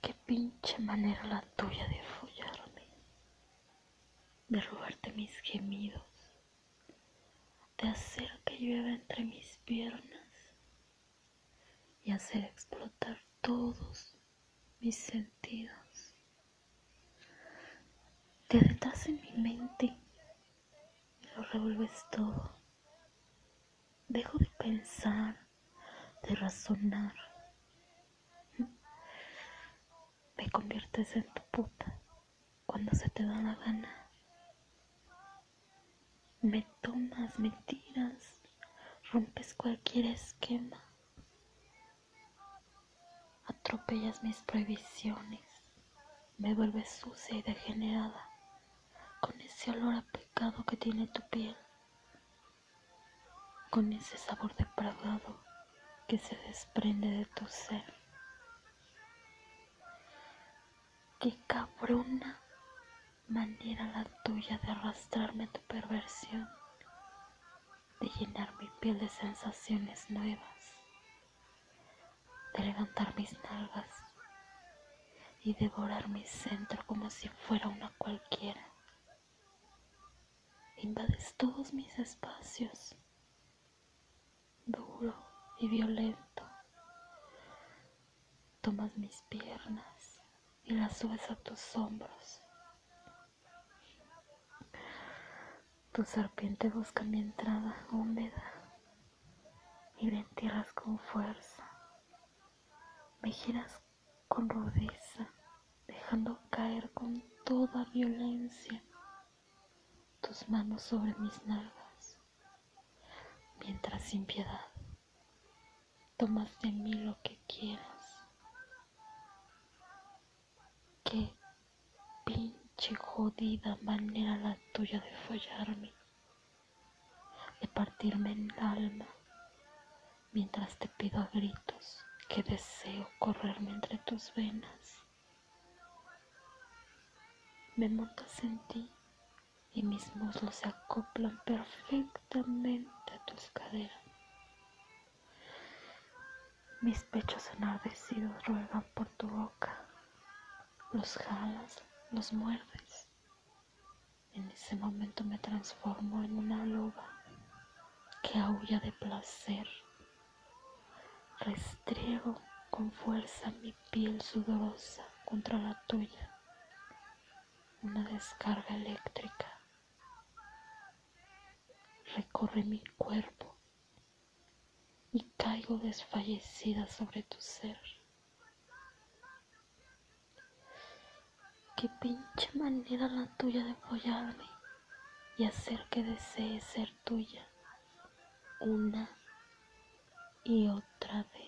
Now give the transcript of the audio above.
Qué pinche manera la tuya de follarme, de robarte mis gemidos, de hacer que llueva entre mis piernas y hacer explotar todos mis sentidos. Te detrás en mi mente y lo revuelves todo. Dejo de pensar, de razonar conviertes en tu puta cuando se te da la gana. Me tomas, me tiras, rompes cualquier esquema. Atropellas mis prohibiciones, me vuelves sucia y degenerada con ese olor a pecado que tiene tu piel, con ese sabor depravado que se desprende de tu ser. Qué cabrona manera la tuya de arrastrarme a tu perversión, de llenar mi piel de sensaciones nuevas, de levantar mis nalgas y devorar mi centro como si fuera una cualquiera. Invades todos mis espacios, duro y violento. Tomas mis piernas y la subes a tus hombros. Tu serpiente busca mi entrada húmeda y me entierras con fuerza. Me giras con rudeza, dejando caer con toda violencia tus manos sobre mis nalgas, mientras sin piedad tomas de mí lo que quieras. Qué pinche jodida manera la tuya de follarme, de partirme en el alma, mientras te pido a gritos que deseo correrme entre tus venas. Me montas en ti y mis muslos se acoplan perfectamente a tus caderas. Mis pechos enardecidos ruegan por tu boca los jalas, los muerdes. En ese momento me transformo en una loba que aúlla de placer. Restriego con fuerza mi piel sudorosa contra la tuya. Una descarga eléctrica recorre mi cuerpo y caigo desfallecida sobre tu ser. Qué pinche manera la tuya de follarme y hacer que desee ser tuya una y otra vez.